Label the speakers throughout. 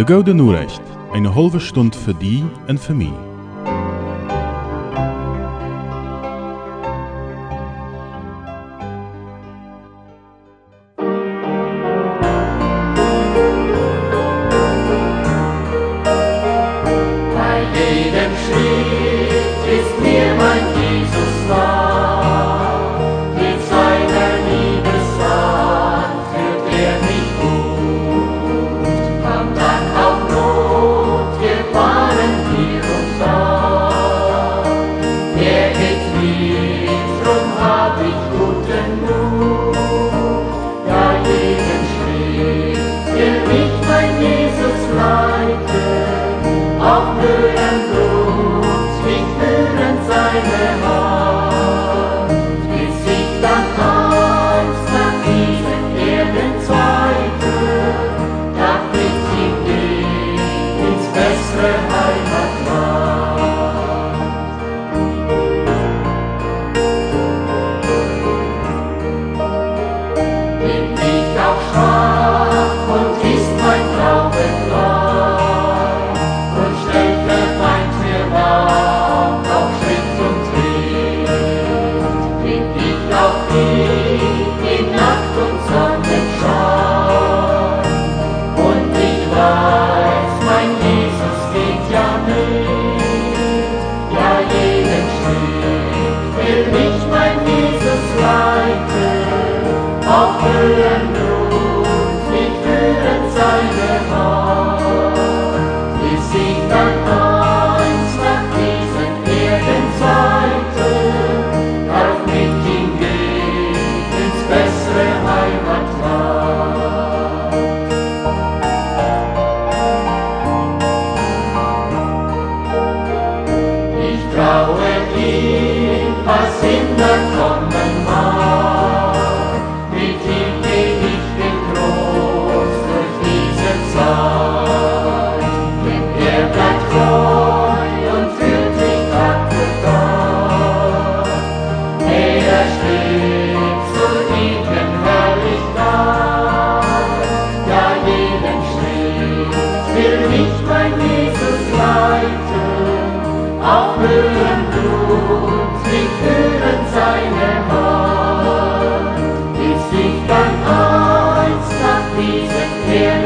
Speaker 1: De Gouden Noorrecht. Eine halbe Stunde für die und für mich.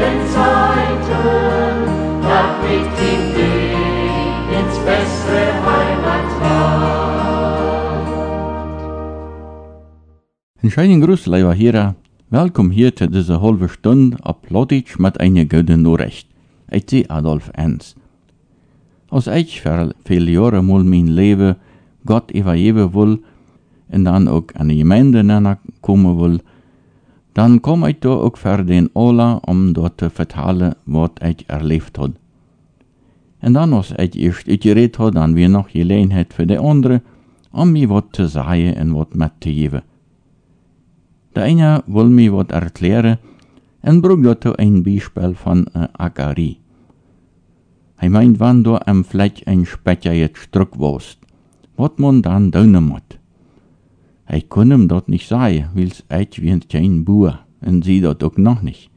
Speaker 2: Erdenzeiten darf mit ihm gehen ins bessere Heimatland.
Speaker 3: Een scheinen Gruß, lieber Hera. Welkom hier zu dieser halben Stunde Lottich mit einer guten Nachricht. Ich bin Adolf Ernst. Als ich für viele Jahre mal mein Leben Gott evaluieren will und dann auch an die Gemeinde kommen will, dann komme ich da auch für den Ola, um dort zu vertellen, was ich erlebt habe. Und dann, als ich erst uitgeredet habe, dann wir noch Gelegenheit für die andere, um mir was zu sagen und was mitzugeben. Der eine will mir was erklären und braucht dazu ein Beispiel von äh, Akari. Hij meint, wann du am Fleck ein Specher jetzt struck wost, wat man dann tun muss. Kann ihm dort nicht sagen, weil's echt wie ein kleiner Bauer, und sie dort auch noch nicht.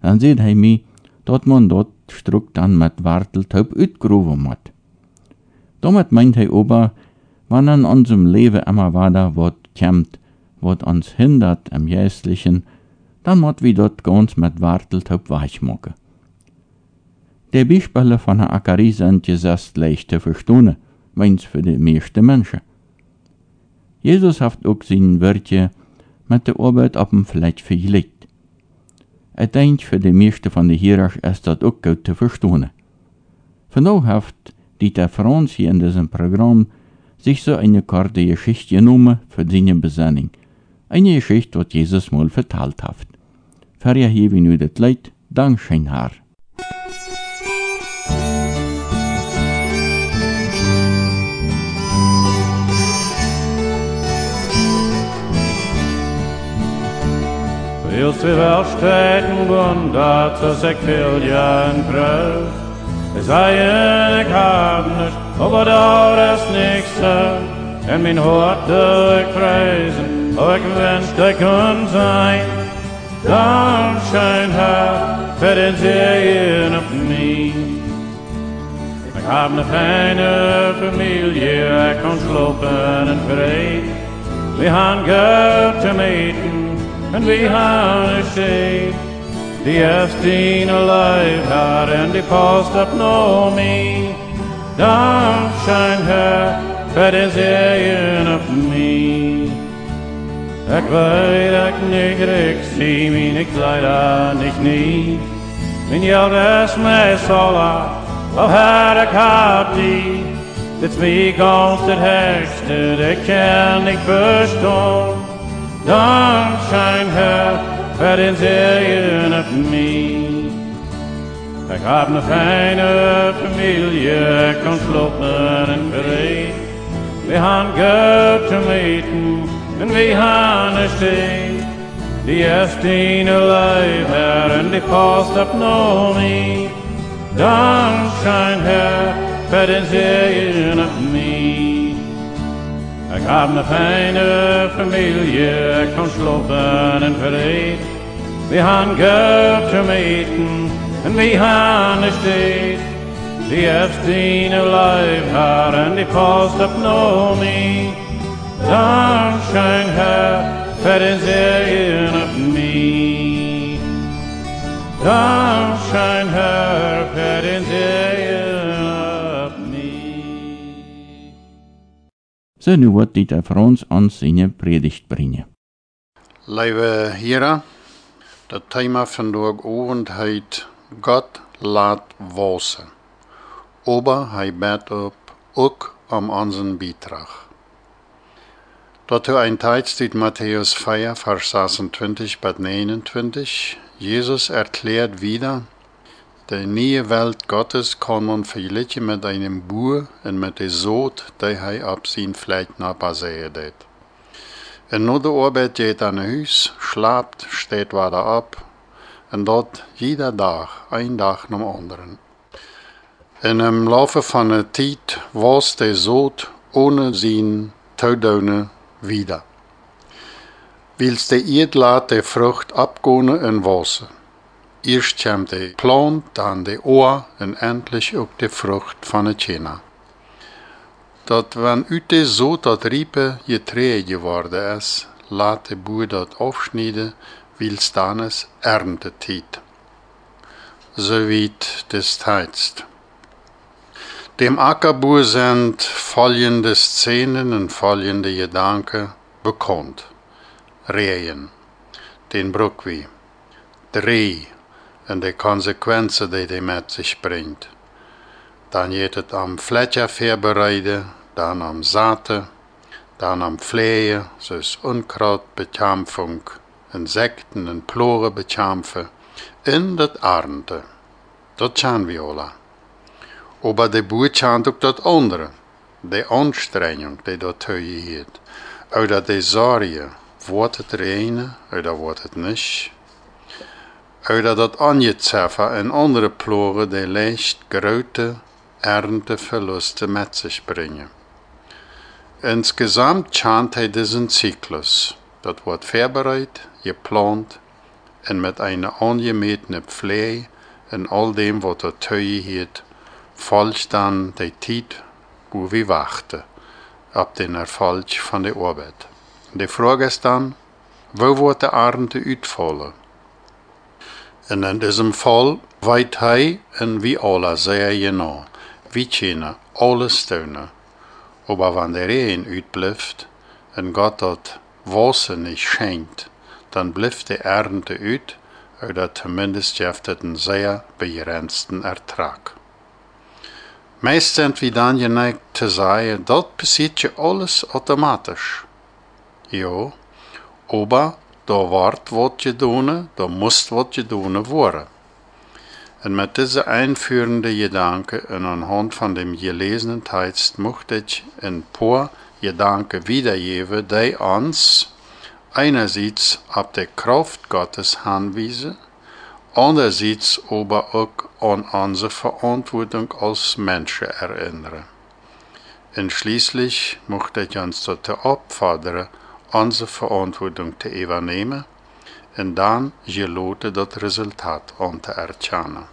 Speaker 3: Dann sieht er mir, dort man struck dann mit Warteltaub utgerufen muss. Damit meint er aber, wann an unserem Leben immer weiter wat kämmt, wat uns hindert am Jäslichen, dann muss wir dort ganz mit Warteltaub weichmachen. Die Beispiele von der Akari sind gesetzt leicht zu verstehen, wenn's für die meisten Menschen. Jesus hat auch sein Wörtje mit der Arbeit auf dem Fleck vergelegt. Ich denke, für die meisten von den Hierarch ist das auch gut zu verstehen. Von daher hat Dieter hier in diesem Programm sich so eine kurze Geschichte genommen für seine Besinnung. Eine Geschichte, die Jesus mal verteilt hat. Für ihr hier wie nu das Leid, Dankeschön, Herr.
Speaker 4: Willst du wel stecken wundert, dass ich viel ja in Brüch. Es sei ich hab nicht, aber da ist nichts in mein Hort du ich preisen, oh ich wünschte ich kun sein. Dankeschön, Herr, für den Segen Ik heb een fijne familie, ik kan slopen en vrede. We gaan goed te meten en we gaan een stee. Die heeft een alive haar en die past op no me. Dan schijn her, het is een op me. Ik weet ik niet, ik zie me, ik leider niet niet. Min jag rest mig sala av Herre kapti Det mig konstigt högste, det kan ik förstå Dan schijn her, zegen op mij Ik heb een fijne familie, ik kan slopen en bereid We gaan goed te meten en we gaan er steeds Die heeft een alive her en die past op no me. Dan schijn her, vet en zegen op me. Ik heb een fijne familie, ik kan slopen en verreed. We gaan goed te meten en we gaan er steeds. Die heeft een alive her en die past op no me. Dan schijn her, vet en
Speaker 3: Nu wat dit vir ons aan syne predigt brengen.
Speaker 5: Lieve heren, dat thema vandaag avond heet God laat wassen. Aber hij bed op ook om onze bijdrage. Dazu ein Text steht Matthäus 4, Vers 26 bis 29. Jesus erklärt wieder, die neue Welt Gottes kann man vergleichen mit einem Boer und mit der Soot, die er auf sein Fleck nachbaseren hat. En na de arbeid geht aan huis, slaapt, steht wieder ab en dat jeder dag, een dag naar de anderen. En im Laufe van de tijd was der Sood ohne zijn toedoen wieder. Wils de eed laat de vrucht abgone en wassen. Eerst komt de plant, dan de oor en endlich ook de vrucht van het china. Dat wann uit de zo dat riepe getree geworden is, laat de boer dat afsnijden, wils dan is erntetijd. Zo weet des Text. Dem Ackerboer sind folgende Szenen und folgende Gedanken bekannt. Rehen, den Bruckwi, Dreh und die Konsequenzen, die die mit sich bringt. Dann geht es am Fletcher vorbereiten, dann am Saaten, dann am Pflegen, dus Unkrautbekämpfung, Insekten und Ploren bekämpfen, in das Ernte. Das schauen wir alle. Aber de boer chant ook dat andere, de anstrengung die dat teuer heeft. Oder de zorgen, wordt het regenen, oder wordt het niet. Oder dat angezeffen en andere ploren die leicht grote Ernteverluste met zich brengen. Insgesamt chant hij diesen Zyklus. Dat wordt voorbereid, geplant en met een angemetene Pflege en al dem wat er teuer heeft, folgt dann die tijd wo wir wachten op den Erfolg van de arbeid. De vraag is dan, wo wordt de Ernte uitvallen? In diesem Fall weet hij en wie alle sehr genau, wie kunnen alles steunen. Aber wenn der Regen uitblijft en Gott dat Wasser nicht schenkt, dann bleibt die Ernte uit, oder zumindest heeft het een sehr begrenzten Ertrag. Meist sind wir dann geneigt zu sagen, dort passiert alles automatisch. Ja, aber da wird was getan, da muss was getan worden. Und mit dieser einführenden Gedanke und anhand von dem gelesenen Text möchte ich ein paar Gedanken wiedergeben, die uns einerseits auf die Kraft Gottes hinweisen, andererseits aber auch an unsere Verantwortung als Menschen erinnern. Und schließlich möchte ich uns dazu auffordern, unsere Verantwortung zu übernehmen und dann geloten das Resultat an zu erkennen.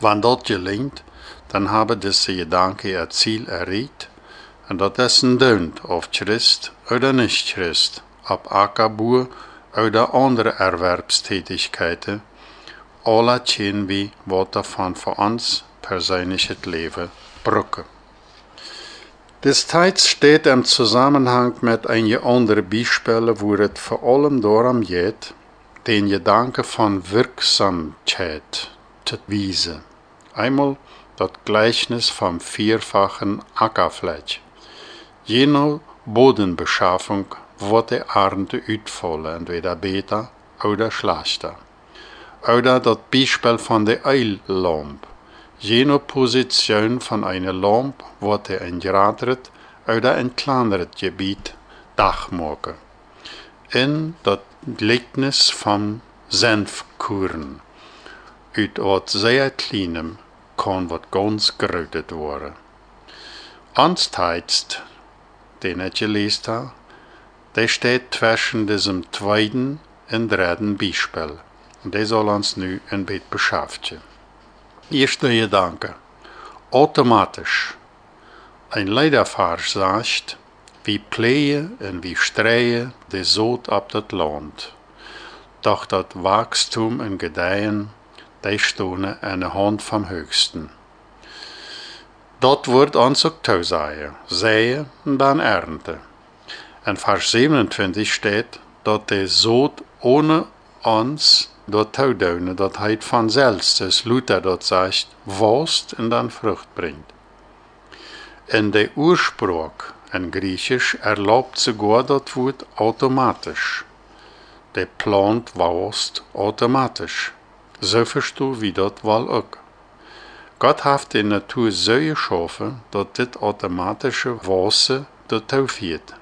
Speaker 5: Wann dat gelingt, dann habe diese Gedanke ihr Ziel erreicht und dat is een deunt of Christ oder nicht Christ, ob Ackerboer oder andere Erwerbstätigkeiten, alle tun wie wat davon für uns persönliches Leben brücken. Destijds steht im Zusammenhang mit einigen anderen Beispielen, wo es vor allem darum geht, den Gedanke von Wirksamkeit zu wiesen. Einmal das Gleichnis vom vierfachen Ackerfläche. Jene Bodenbeschaffung wird die Ernte uitvallen, entweder besser oder schlechter. Oder das Beispiel von der Eillampe. Jene Position von einer Lampe wird ein größeres oder ein kleineres Gebiet Dach machen. In das Gleichnis vom Senfkuren. Uit wat sehr kleinem kann wat ganz grötet worden. Ansteizt, den ich gelesen habe, der steht zwischen diesem zweiten und dritten Beispiel. Und der soll uns nu ein bisschen beschäftigen. Eerste Gedanke. Automatisch. Ein Leiderfahrer sagt, wie pleie und wie streie de Sod ab dat Land. Doch dat Wachstum und Gedeihen, die stohne an der Hand vom Höchsten. Dort wird uns auch Tausaie, säen und dann ernte. In Vers 27 steht, dat de Sod ohne uns dort Taudaune, dat heit van selbst, es Luther dort sagt, wost und dann Frucht bringt. In der Ursprung in Griechisch erlaubt sogar das Wort automatisch. Der plant wost automatisch. So verstu wie dat wohl auch. Gott hat die Natur so geschaffen, dass dit automatische Wasser dazu führt.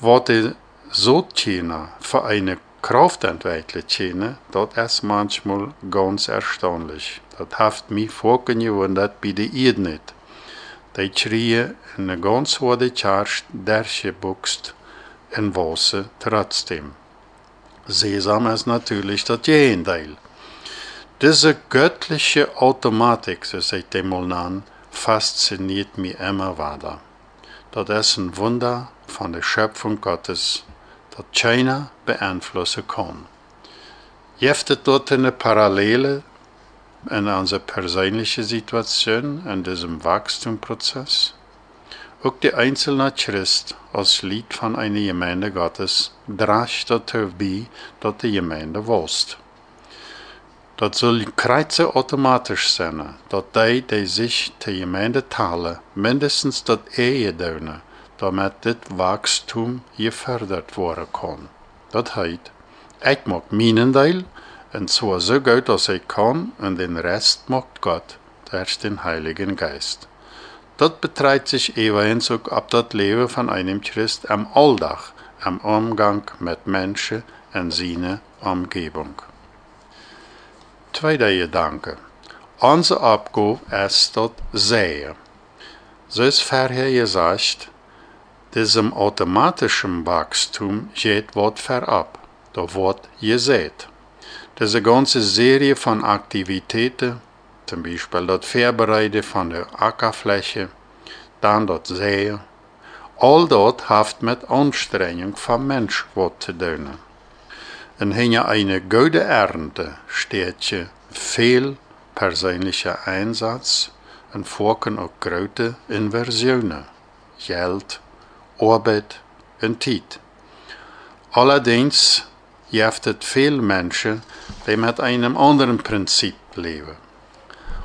Speaker 5: Was die Sodtjener für eine Kraft entwickelt das ist manchmal ganz erstaunlich. Das hat mich vorgewundert bei der Erde nicht. Die schreien eine ganz hohe Charge dergebuchst in Wasser trotzdem. Sesam ist natürlich das Gegenteil. Diese göttliche Automatik, so sagt der Molnan, fasziniert mich immer weiter. Das ist ein Wunder von der Schöpfung Gottes, das keiner beeinflussen kann. Gibt es dort eine Parallele in unserer persönlichen Situation, in diesem Wachstumsprozess? Auch der einzelne Christ als Lied von einer Gemeinde Gottes trägt dazu bei, dass die Gemeinde wächst. Dat soll kreuze automatisch sein, dat die, die sich die Gemeinde teilen, mindestens dat Ehe doen, damit dit Wachstum gefördert worden kann. Dat heißt, ich mag meinen Teil, und zwar so gut als ich kann, und den Rest macht Gott, durch den Heiligen Geist. Das betreibt sich ebenso ab das Leben von einem Christ am Alltag, am Umgang mit Menschen und seiner Umgebung. Tweede Gedanke. Onze Aufgabe ist das Säen. So ist vorher gesagt, diesem automatischen Wachstum geht was verab. Da wird gesät. Diese ganze Serie von Aktivitäten, zum Beispiel das Vorbereiten von der Ackerfläche, dann das Säen, all das hat mit Anstrengung vom Mensch was zu tun. Und hinter einer guten Ernte steht viel persönlicher Einsatz und vorken auch große Inversionen, Geld, Arbeit und Zeit. Allerdings es viele Menschen, die mit einem anderen Prinzip leben.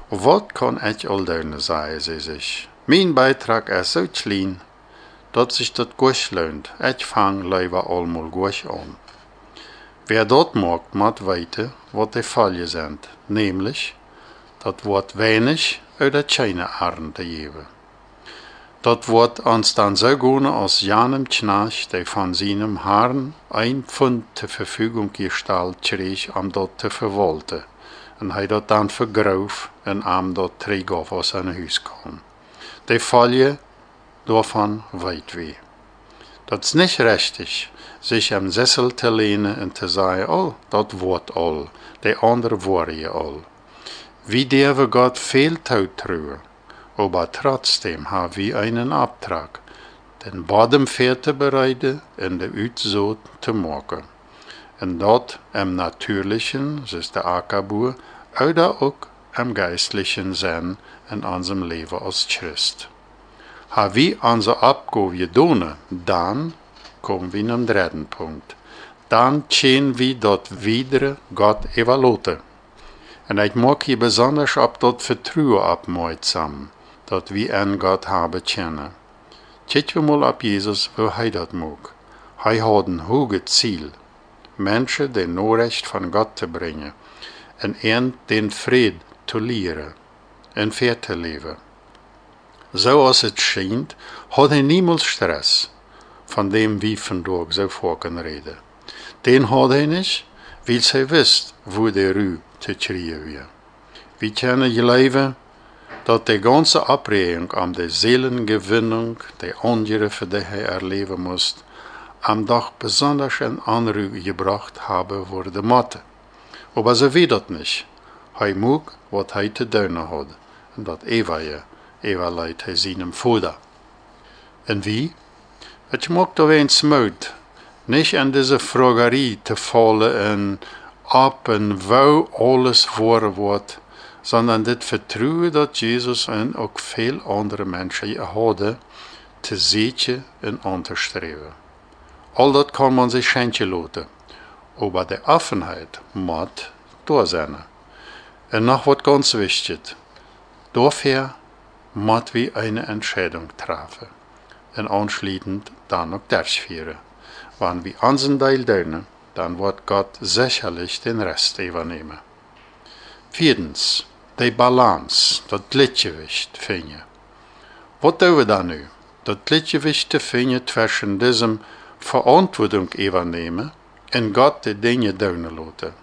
Speaker 5: Was kann ich all sagen, sie sich? Mein Beitrag ist so klein, dass sich das gut lohnt. Ich fange lieber einmal gut an. Wer dort mag, mag weten wat de Fälle sind, nämlich, dat wird wenig oder keine Ernte geben. Dat wird uns dann so gehen, als Janem Knach, der von seinem Herrn ein Pfund zur Verfügung gestellt krieg, um dort zu verwalten. Und er dort dann vergrauf und am dort trägt auf aus sein Haus kam. Die Folge davon weit weh. Das ist nicht richtig, sich am Sessel zu lehnen und zu sagen, oh, das wird all, die andere wurde all. Wie der Gott viel true, aber trotzdem haben wir einen Abtrag, den Bodem fair te bereiden en de uitzoot te maken. En dat am Natürlichen, zoals de Ackerboer, oder ook am Geistlichen zijn in unserem Leben als Christ. Ha wir onze Abgabe gedaan, dann kommen wir zum dritten Punkt. Dann tun wir dort wieder Gott evalueren. En ik maak hier besonders op dat vertrouwen opmerksam, dat wir an Gott haben kennen. Kijk we mal op Jesus, wo hij dat mag. Hij had een hoge Ziel, Menschen den Norrecht von Gott te brengen en en den Fried te leren en ver te leven. Zoals het schijnt, had hij niemals stress, van dem wie vandaag zo vaak reden. Den had hij niet, weil hij wist, wo de ru te weer. We kennen je leven, dat de ganze Abregung am de Seelengewinnung, de für die hij erleben moest, am doch besonders in Anrüge gebracht habe wurde Mathe. Aber sie weet dat nicht. Hij moog wat hij te doen had, en dat Eva je, Eva leidt hij seinem Vater. En wie? Het mocht doch eens moed, nicht in diese Fragerie te vallen en ab en wo alles voor wordt, sondern dit vertrouwen dat Jesus en ook veel andere mensen hadden, te zeetje en aan te streven. Al dat kan man sich schenken laten, aber de Offenheit moet da sein. En noch wat ganz wichtig, dafür moet wir eine Entscheidung treffen en anschließend dann auch durchführen. Wenn wir unseren Teil tun, dann wird Gott sicherlich den Rest übernehmen. Viertens, die Balance, das Gleichgewicht finden. Was tun wir da nu? Das Gleichgewicht te finden zwischen diesem Verantwortung übernehmen und Gott die Dinge tun lassen.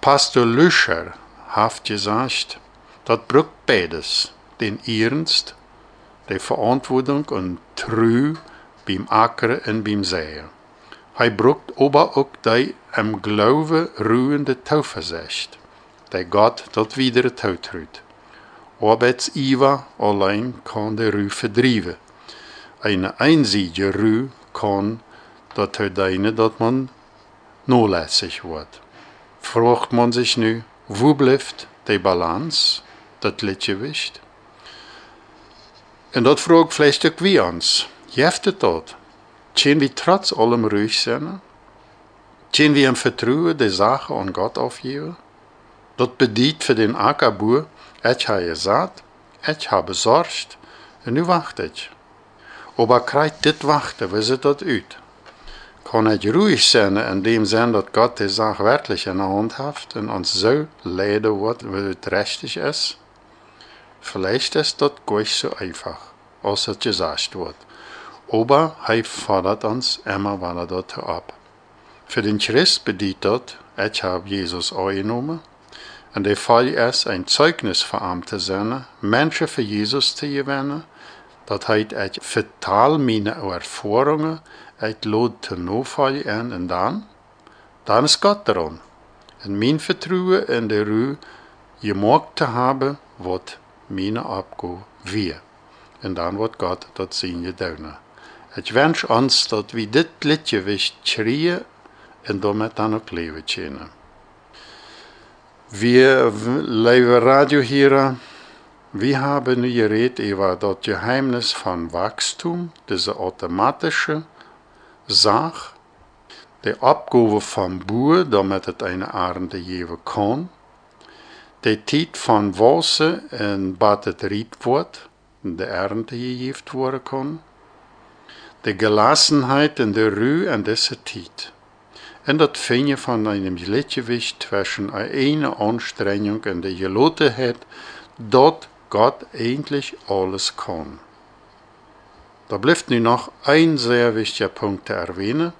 Speaker 5: Pastor Lüscher hat gesagt, das braucht beides, den Ernst, die Verantwortung und True beim Ackern und beim Säen. Hij braucht aber auch die im Glauben ruhende Tauversicht, die Gott dort wieder tautrut. Arbeits-Iva allein kann die Ruhe verdrieven. Eine einseitige Ruhe kann dat uiteindelijk dat man nolässig wordt. Fragt man sich nu, wo blijft die Balance, das Gleichgewicht? Und dat fragt vielleicht auch wir uns. Jeft het dat? Können wir trotz allem ruhig sein? Können wir im Vertrauen die Sache an Gott aufgeben? Das bedeutet für den Ackerboer, ich habe gesagt, ich habe besorgt, und nu wacht ich. Aber krijgt dit wachten, wie sieht das uit? Kann ich ruhig sein, in dem Sinn, dass Gott die Sache wirklich in der Hand hat und uns so leiden wird, wie es richtig ist? Vielleicht ist das gar so einfach, als es gesagt wird. Aber er fordert uns immer wieder dort ab. Für den Christ bedeutet das, ich habe Jesus angenommen, und der Fall ist, ein Zeugnis für ihm zu sein, Menschen für Jesus zu gewinnen, dat hij uit vertaal mijn ervaringen uit lood te novallen en, en dan, dan is God eran. En mijn vertrouwen in de ruw gemaakt te hebben wat mijn opgave weer. En dan wordt God dat zien je doen. Ik wens ons dat we dit liedje wist schreeuwen en daarmee dan ook leven kunnen. Wir, lieve Radio hier, wir haben geredet über das Geheimnis von Wachstum, diese automatische Sache, die Abgabe vom Boer, damit es eine Ernte geben kann, die Zeit von Wasser und bad es rieb wird, die Ernte gegeben werden kann, die Gelassenheit in der Ruhe an dieser Zeit. Und das Finden von einem Gleichgewicht zwischen einer Anstrengung und der Gelotenheit, dort Gott eigentlich alles kann. Da bleibt nur noch ein sehr wichtiger Punkt zu erwähnen,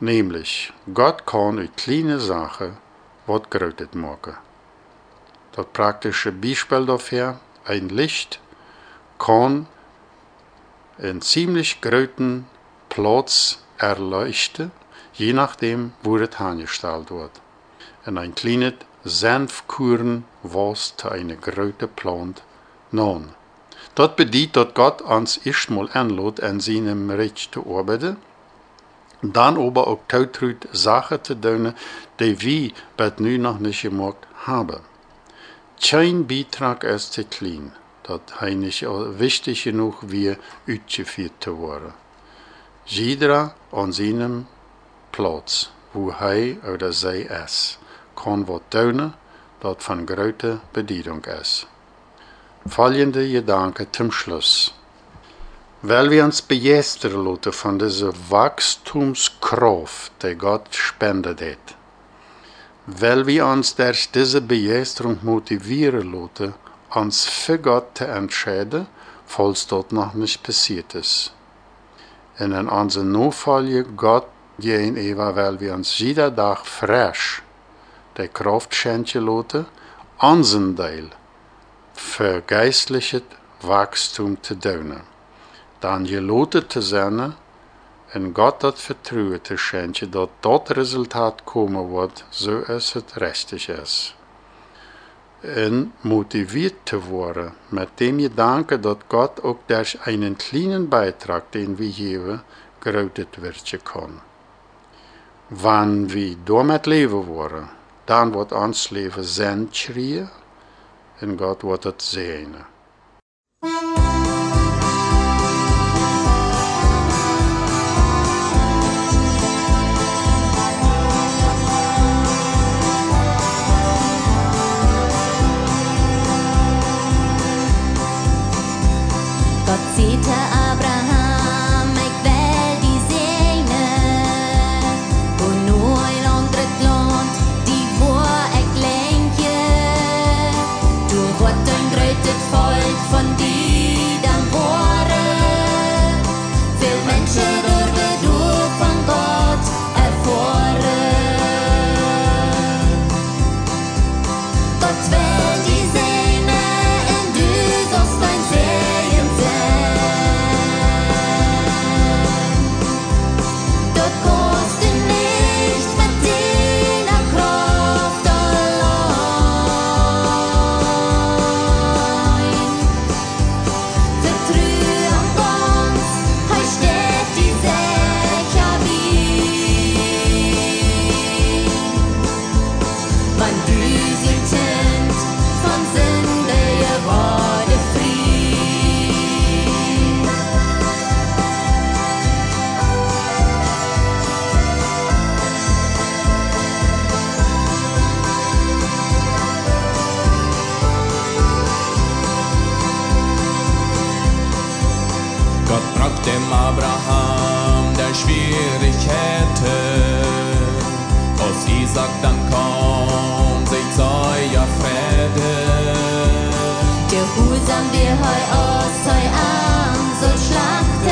Speaker 5: nämlich Gott kann uit kleine Sachen was Großes machen. Das praktische Beispiel dafür, ein Licht kann einen ziemlich großen Platz erleuchten, je nachdem, wo es angestellt wird. Und ein kleines Senfkuren was zu eine grote Plant non. Dat bedient dat Gott ans erstmal anlot an seinem Recht zu arbeiten, dann aber auch tautrut Sachen zu tun, die wir bet nu noch nicht gemacht haben. Kein Beitrag ist zu klein, dat hij nicht wichtig genug wie uitgeführt zu worden. Jeder an seinem Platz, wo hij oder zij ist, kann wat tun, dat van grote Bedeutung ist. Folgende Gedanke zum Schluss. Weil wir uns begeistern lassen von dieser Wachstumskraft, die Gott spendet hat. Weil wir uns durch diese Begeisterung motivieren lassen, uns für Gott zu entscheiden, falls dort noch nicht passiert ist. Und in unserer Notfall Gott gegenüber, weil wir uns jeder Tag frisch die Kraft schenken lassen, unseren Teil für geistliches Wachstum zu tun. Dann gelotet zu sein und Gott das Vertrauen zu schenken, dass dort Resultat kommen wird, so es richtig ist. Und motiviert zu werden mit dem Gedanke, dass Gott auch durch einen kleinen Beitrag, den wir geben, gerautet werden kann. Wann wir damit leben wollen, dann wird ons Leben Sinn schreien und Gott wird es sehen.
Speaker 6: Dem Abraham der Schwierigkeiten. Aus Isaac dann kam sich euer Friede.
Speaker 1: Der Husam, der heu aus heu an so schlachte.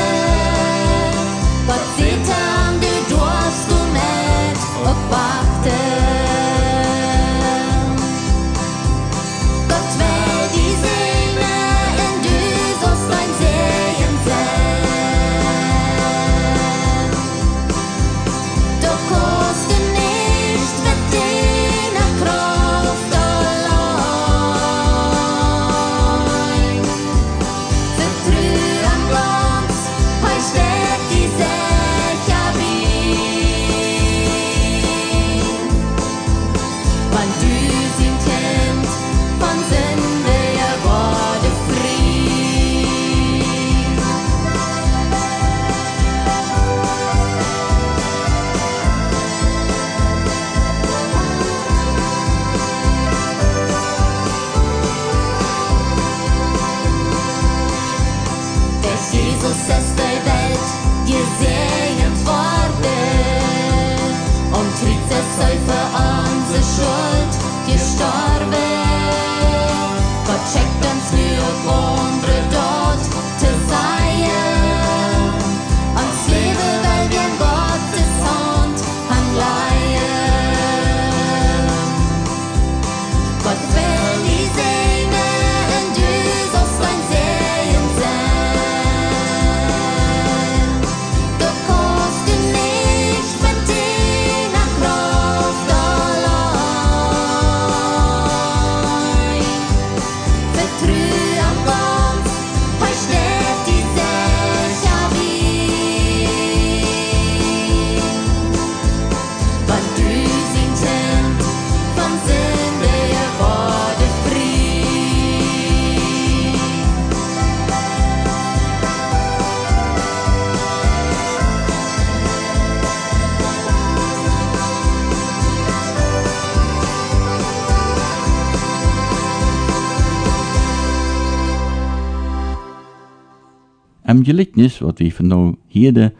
Speaker 3: Am Gelichtnis, wat wir von nou hierde,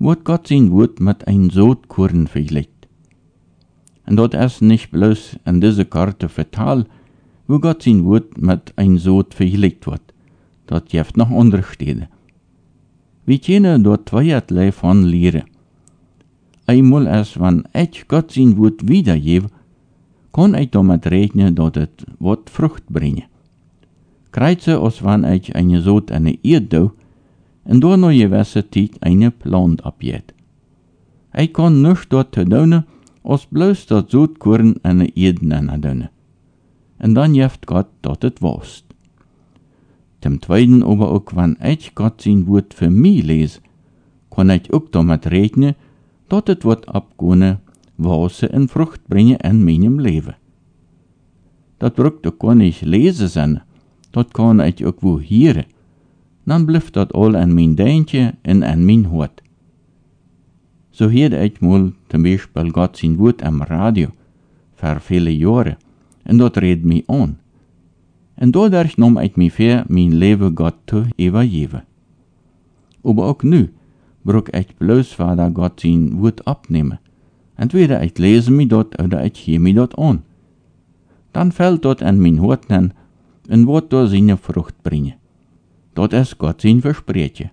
Speaker 3: wordt Gott sein Wort mit ein Sotkorn vergleicht. Und dort ist nicht bloß an diese Karte vertal, wo Gott sein Wort mit ein Sot vergleicht wird. Dort gibt noch andere Stellen. Wir können dort zweierlei von lehren. Einmal erst, wenn ich Gott sein Wort wiedergebe, kann ich damit rechnen, dass es Wort Frucht bringt. Kreuze, als wenn ich eine Sot an der Erde en door tijd een plant abjet. Hij kan niks dort te doen, als bloos dat zoetkorn en de eden en doen. En dan jeft God dat het was. Zum Zweiten aber auch, wenn ich Gott sein Wort für mich lese, kann ich auch damit rechnen, dass es wird abgehen, was in Frucht bringen in meinem. Das braucht auch gar nicht lesen sein, das kann ich auch wo hören dan blijft dat al aan mijn deintje en aan mijn hart. So hoorde ik mal zum Beispiel Gott sein Wort am Radio, vor viele Jahre, en dat reed mich an. En dadurch nam ik mich ver mein Leben Gott zu übergeben. Aber auch nu brauch ich bloß Vater Gott sein Wort abnehmen. Entweder ich lese mich dort oder ich höre mich dort an. Dann fällt dort an mein Hort an und wird dort seine Frucht bringen. Dat is Gott sein Versprechen.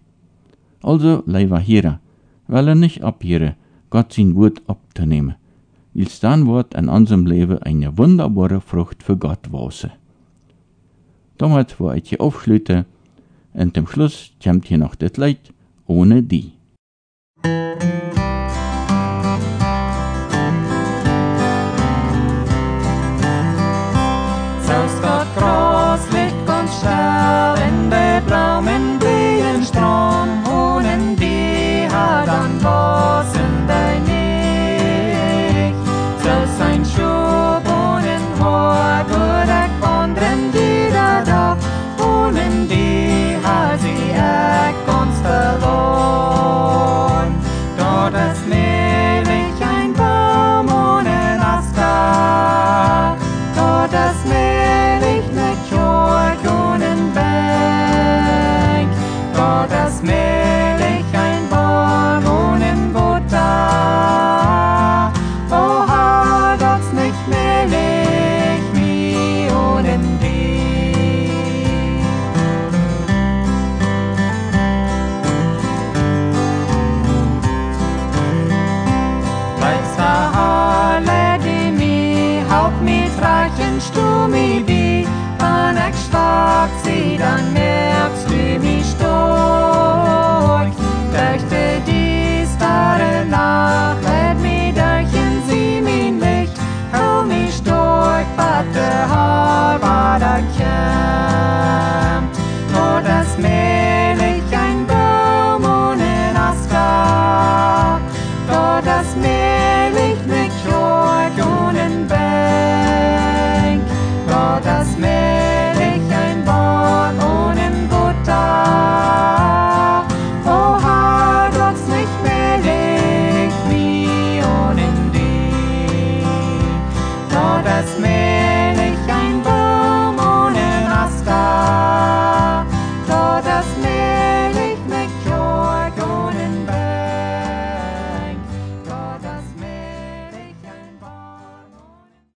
Speaker 3: Also, lieber Hierer, weil er nicht abhören, Gott sein Wort abzunehmen, wils dann wird in unserem Leben eine wunderbare Frucht für Gott wachsen. Damit wo ich aufschließen, und zum Schluss kommt hier noch das Lied ohne die.